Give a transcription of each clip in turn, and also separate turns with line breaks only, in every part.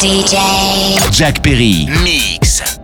DJ
Jack Perry. Mix.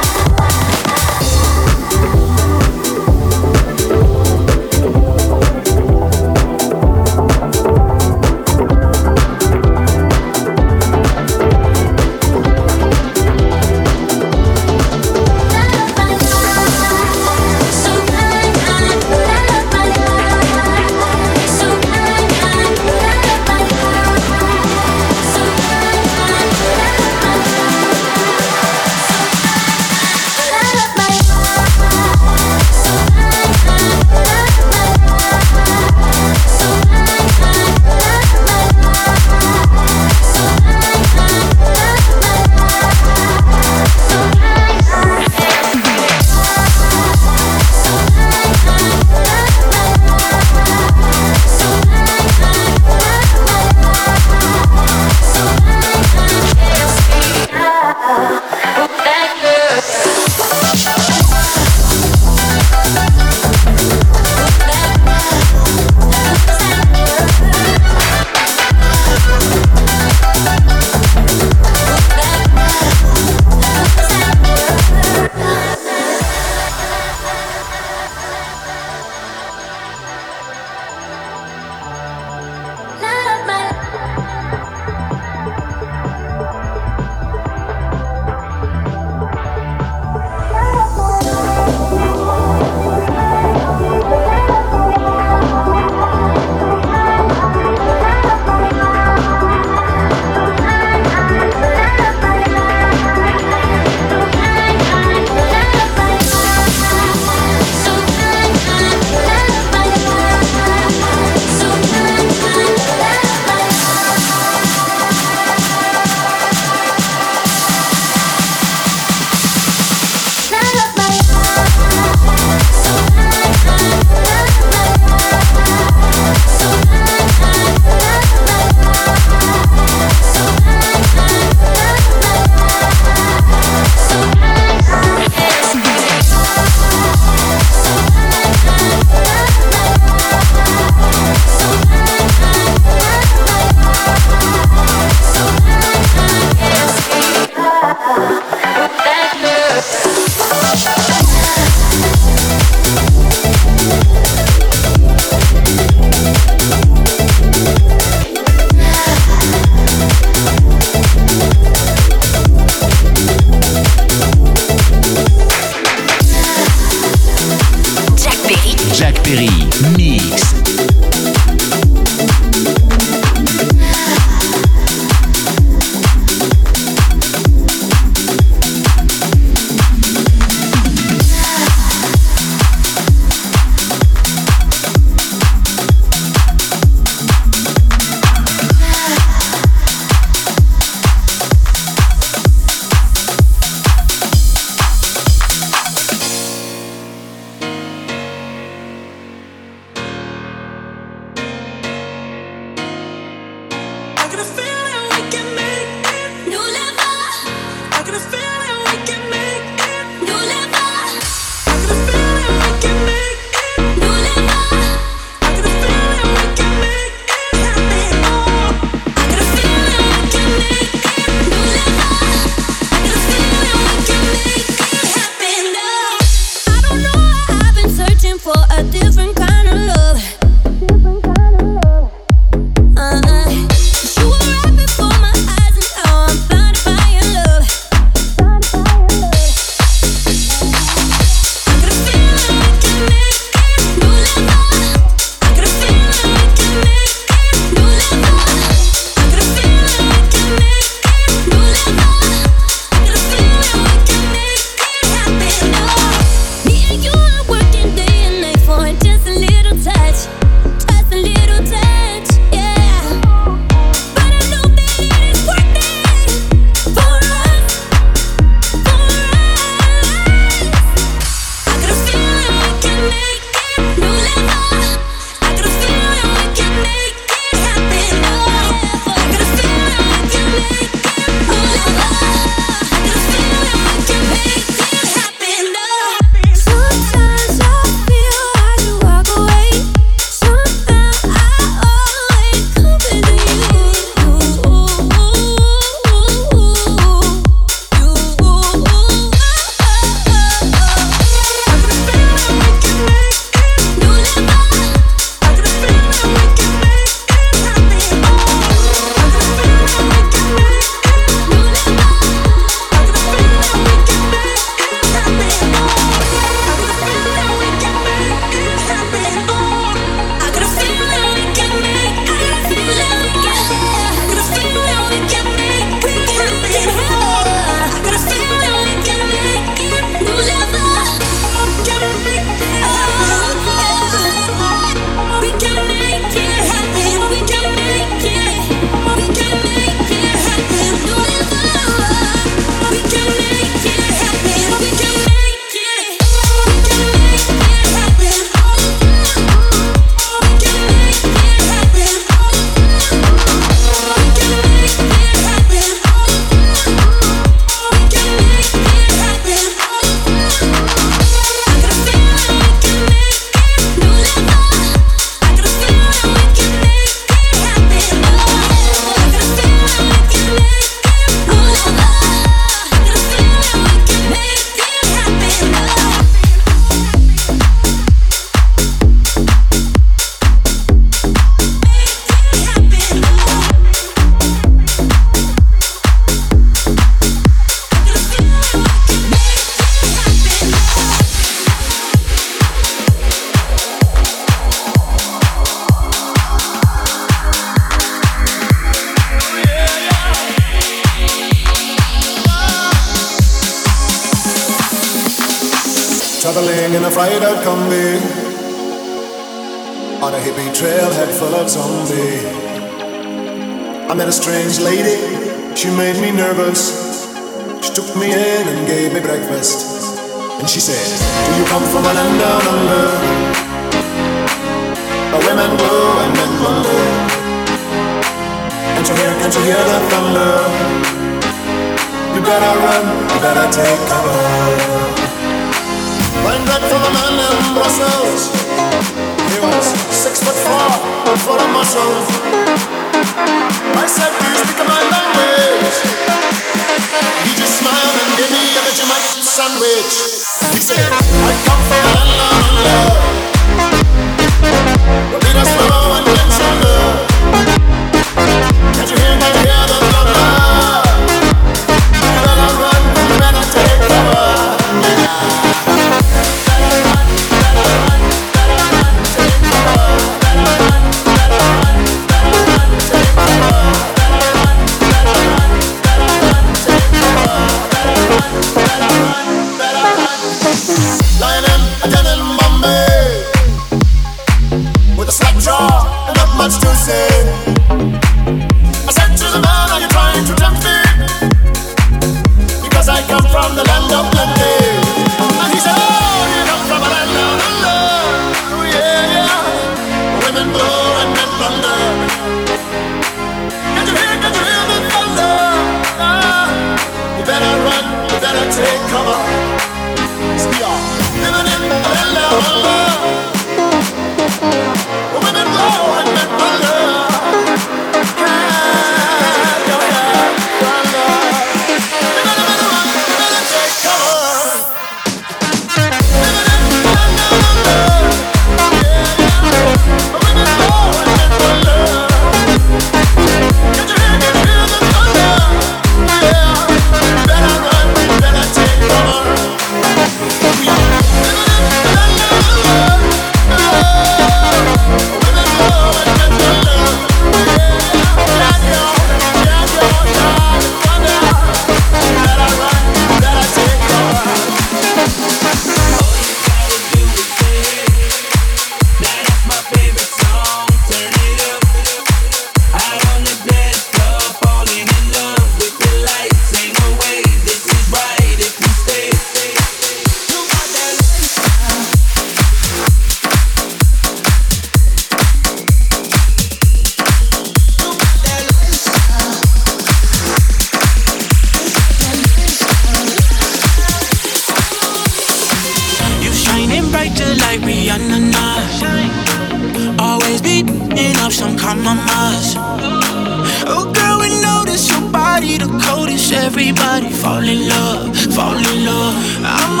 Everybody fall in love, fall in love. I'm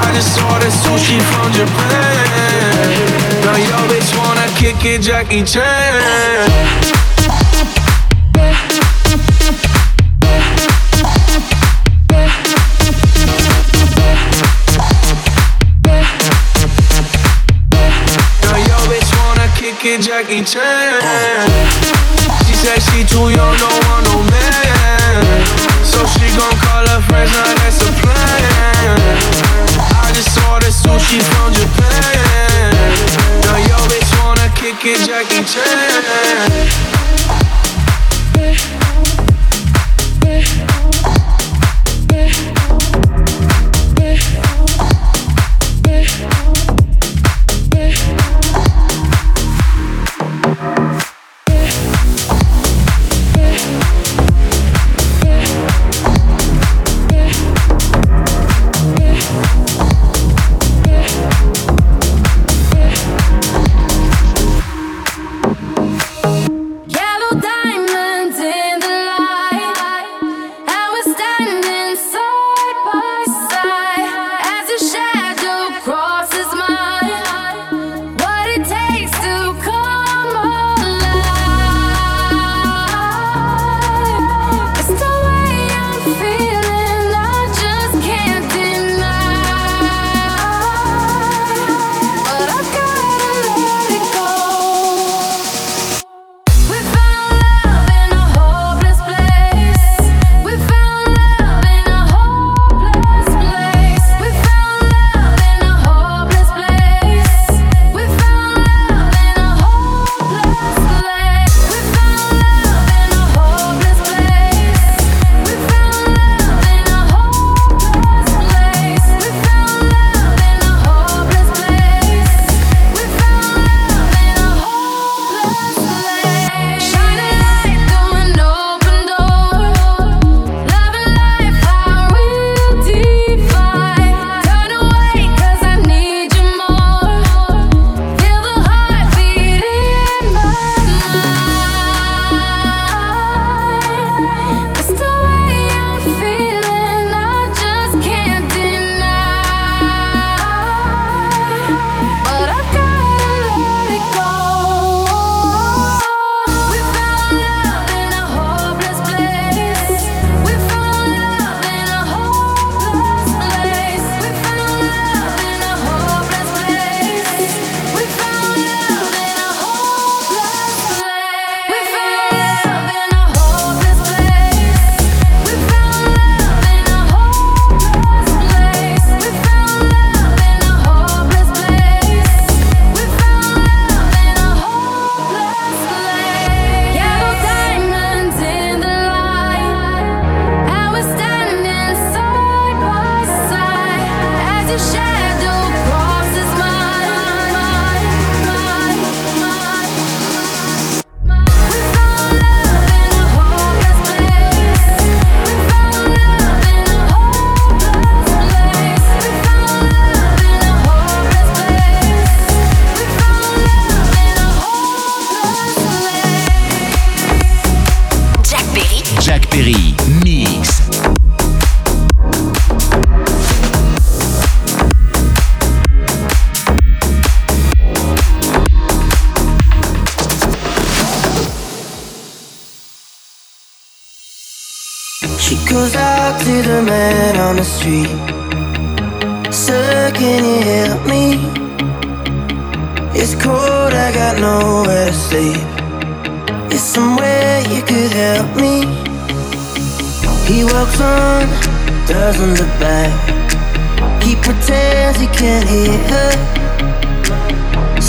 I just ordered sushi from Japan. Now yo bitch wanna kick it, Jackie Chan. kick Jackie Chan. She said she too young, no man
on the street. Sir, can you help me? It's cold, I got nowhere to sleep. Is somewhere you could help me? He walks on, doesn't look back. He pretends he can't hear her.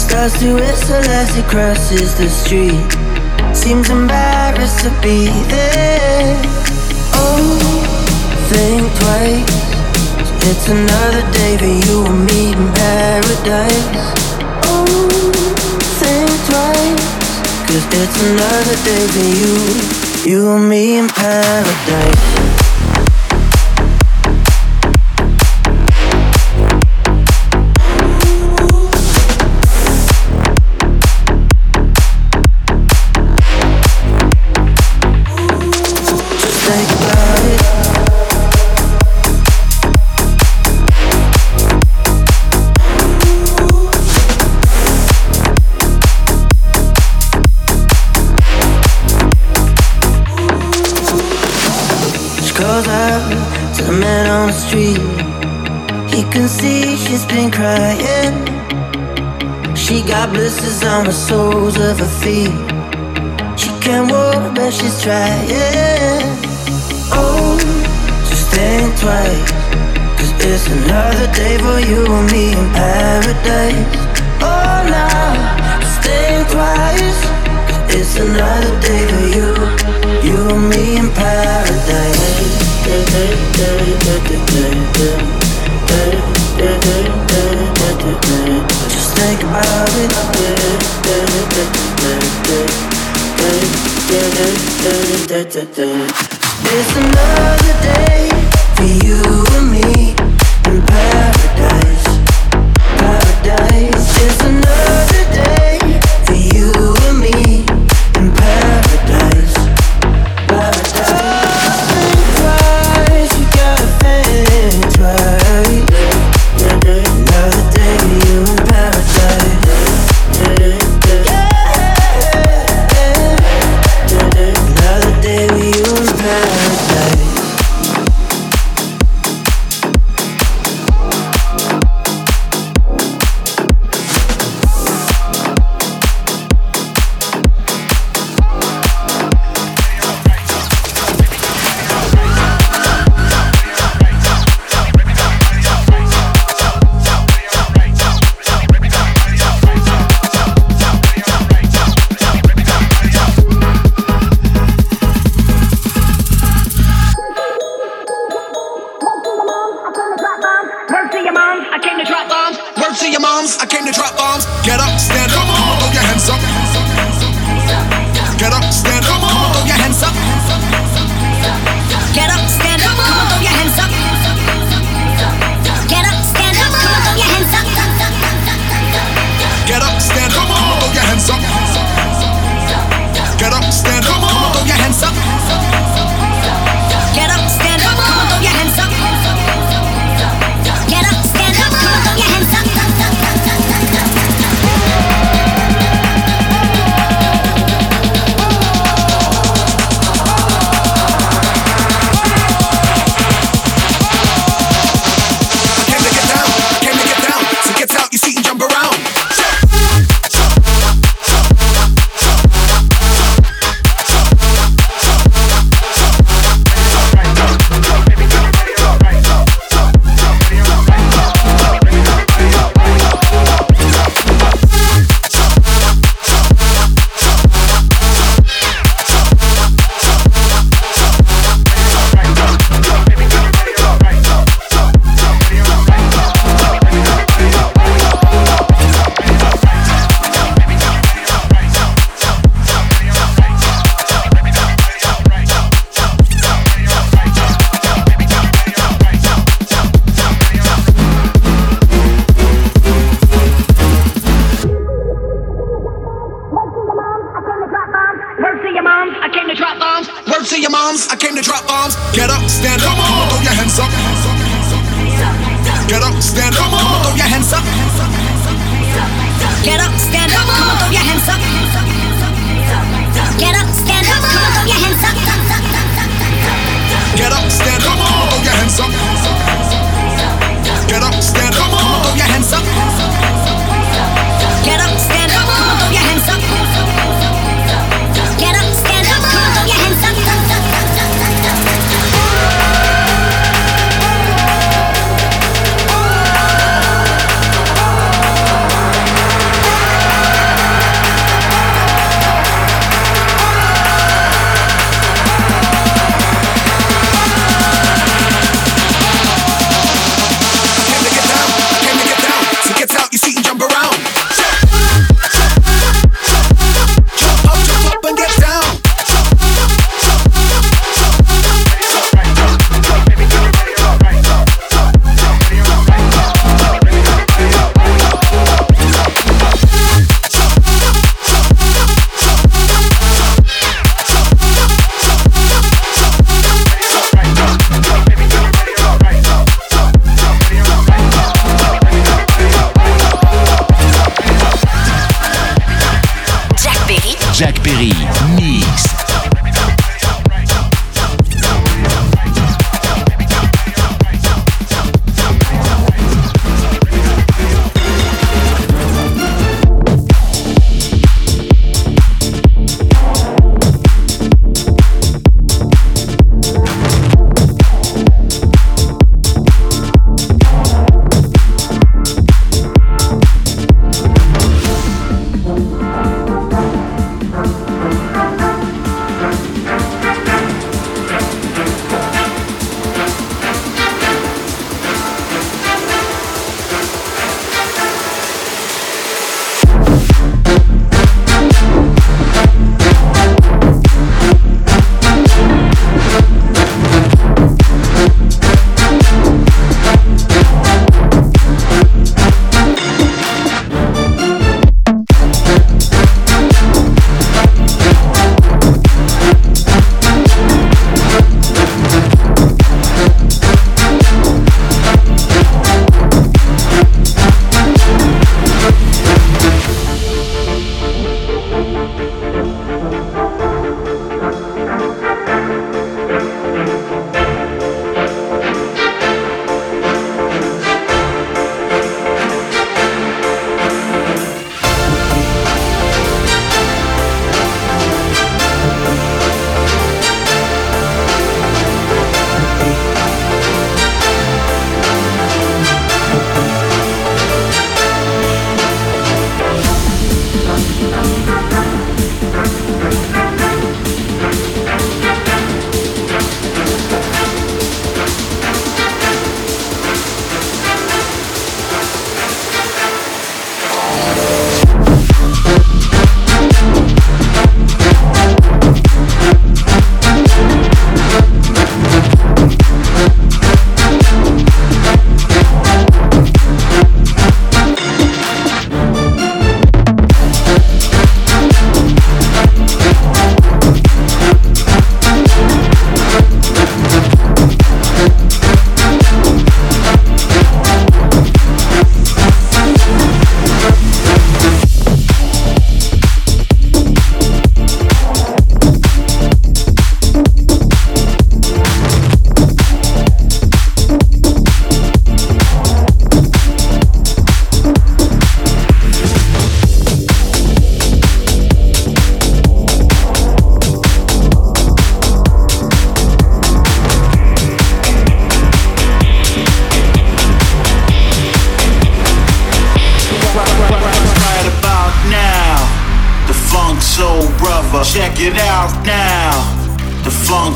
Starts to whistle as he crosses the street. Seems embarrassed to be there. Oh, think twice. It's another day for you and me in paradise. Oh, think twice. Cause it's another day for you, you and me in paradise. Blisters on the soles of her feet. She can't walk, but she's trying. Oh, just think twice. Cause it's another day for you and me in paradise. Oh, now, just think twice. It's another day for you, you and me in paradise. Just think about it. It's another day for you and me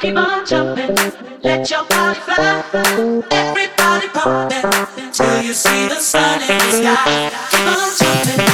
keep on jumping, let your body fly. Everybody pumping till you see the sun in the sky. Keep on jumping.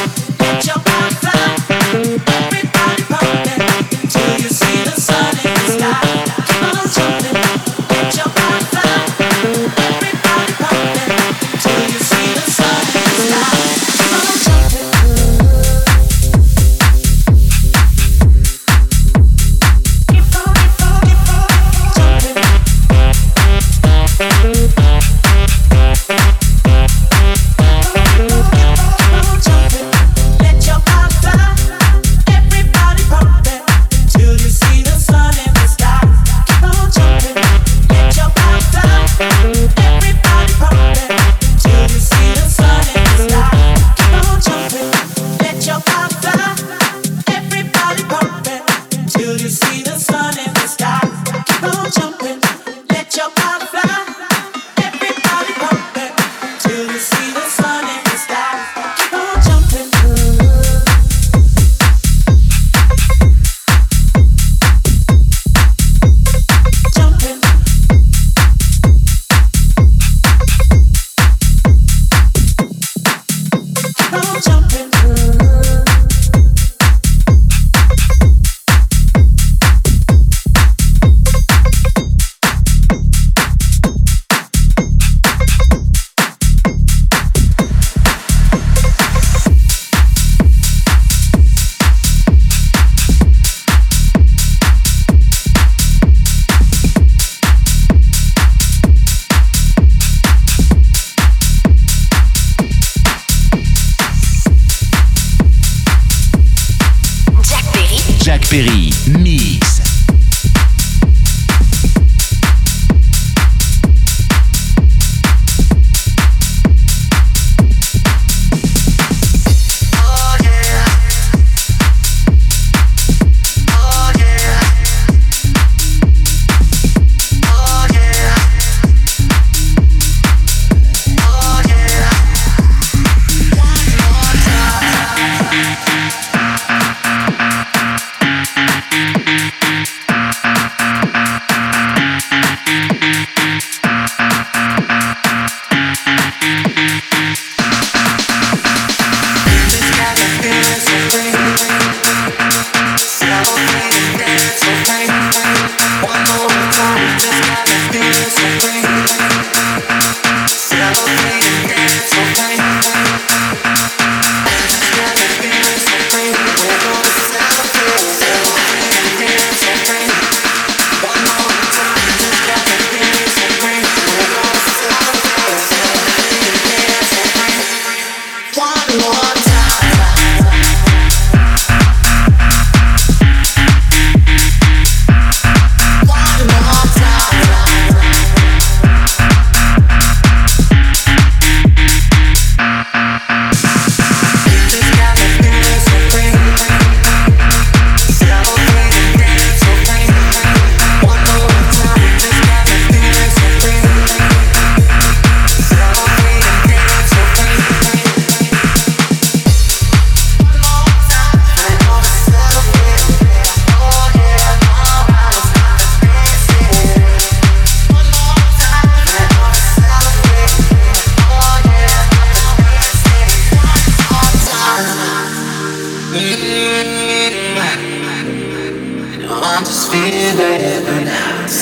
Ferry, Mi.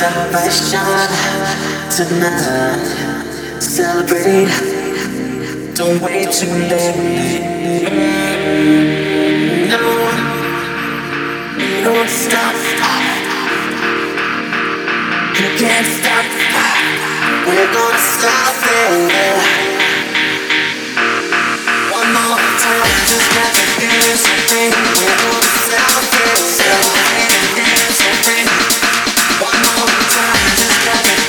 salvation tonight. Celebrate, don't wait too late. No, don't stop. You can't stop. We're gonna stop it. One more time, just let the music ring. We're gonna stop it. Celebrate, dance, and just got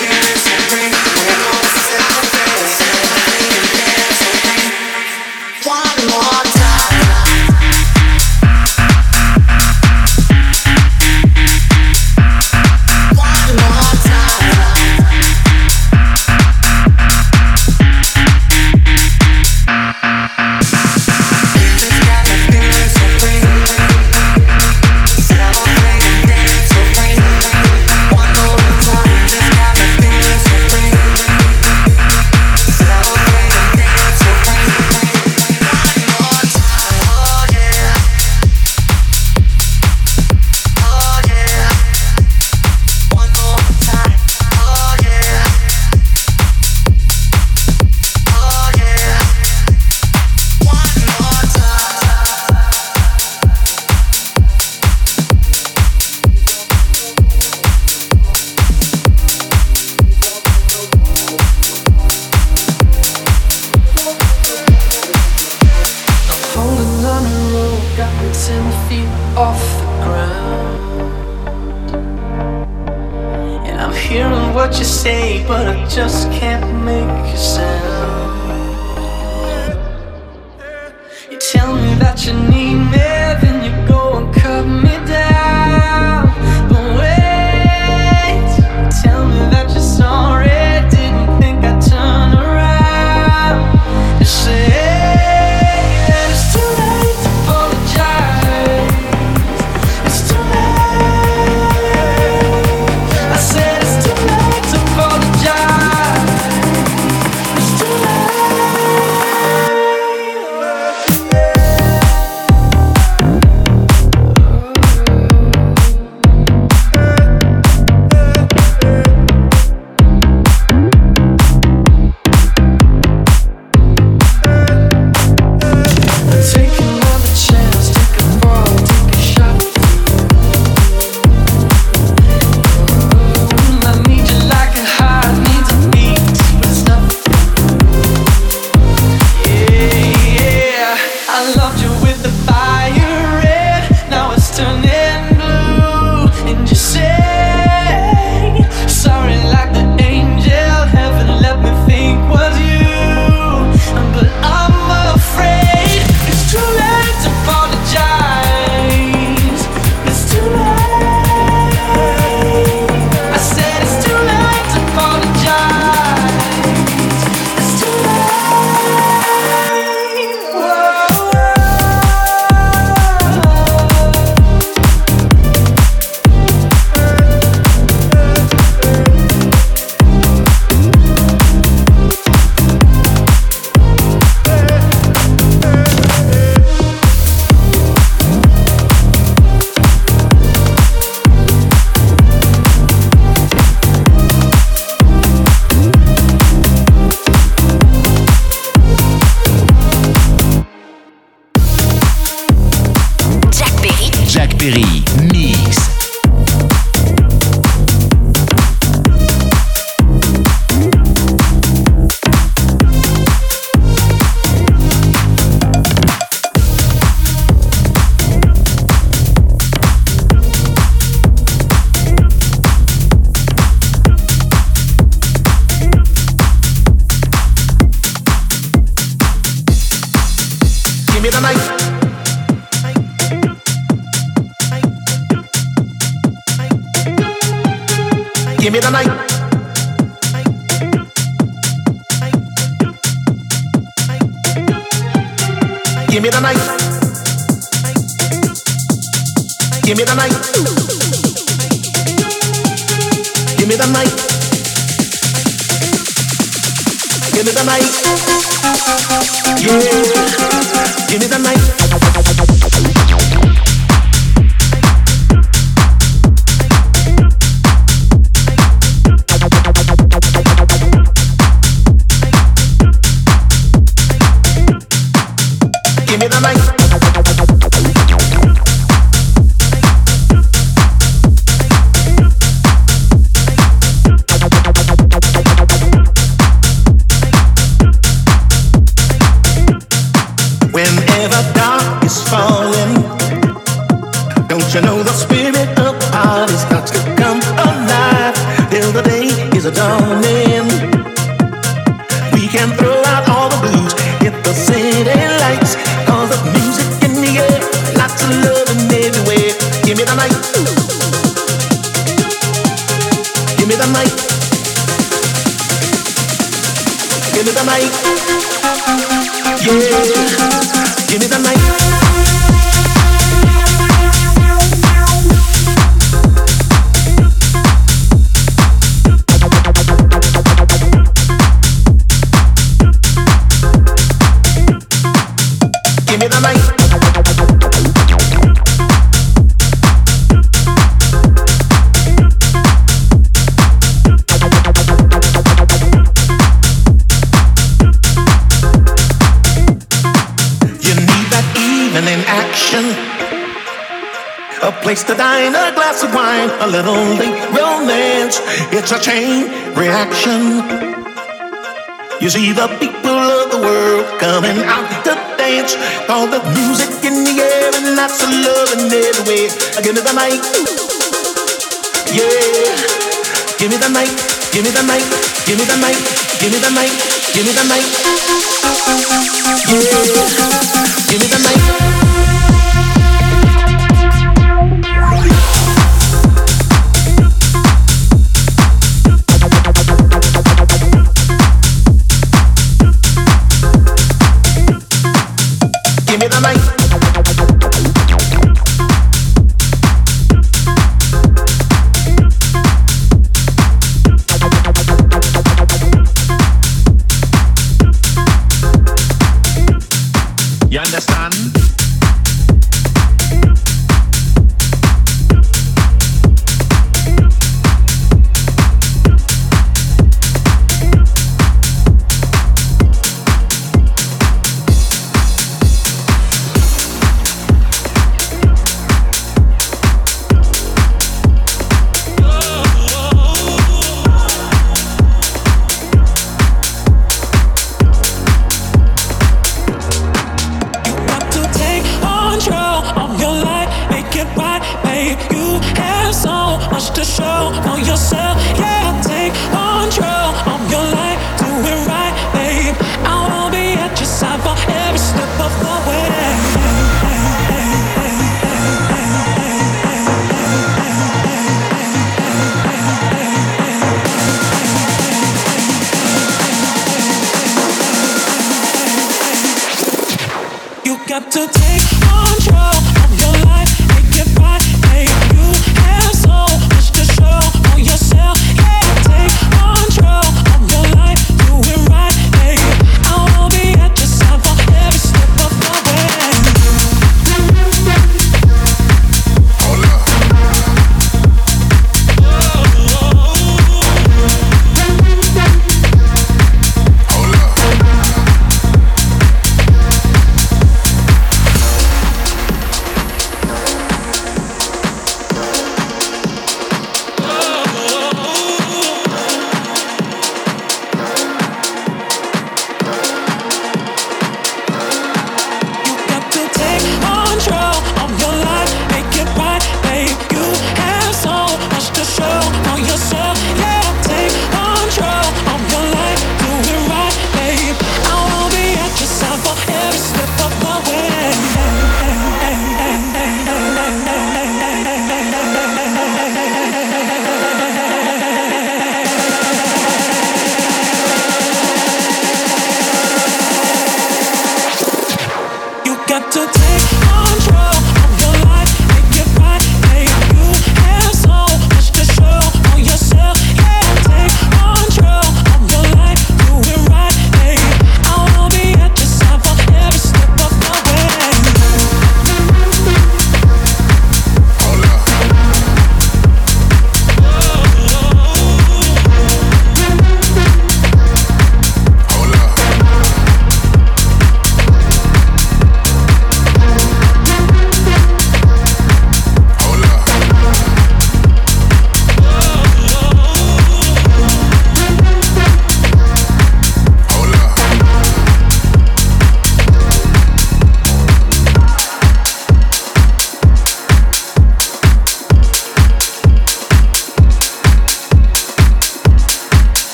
Kicking feet off the ground. And I'm hearing
what you say, but I just can't make a sound. You tell me that you need me.
see the people of the world coming out to dance. All the music in the air and lots of love in every way. Give me the night. Yeah. Give me the night.
Give me the night. Give me the night. Give me the night. Give me the night. Yeah. Give me the
night.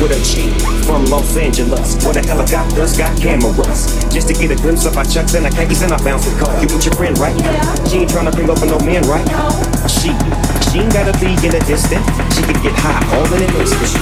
With a G from Los Angeles, where the helicopters got cameras. Just to get a glimpse of our chucks and our khakis and our bouncing car. You with your friend, right? She ain't tryna bring over no man, right? She, she ain't gotta be in a distance. She can get high all in an instant.